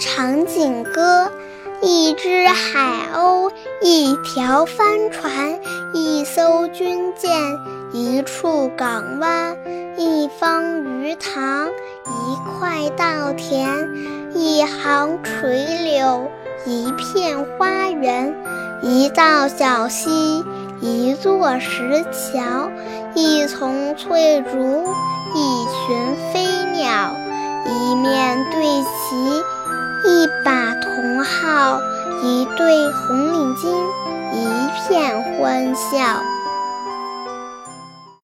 长颈歌》：一只海鸥，一条帆船，一艘军舰，一处港湾，一方鱼塘，一块稻田，一行垂柳，一片花园，一道小溪，一座石桥，一丛翠竹，一号，一对红领巾，一片欢笑。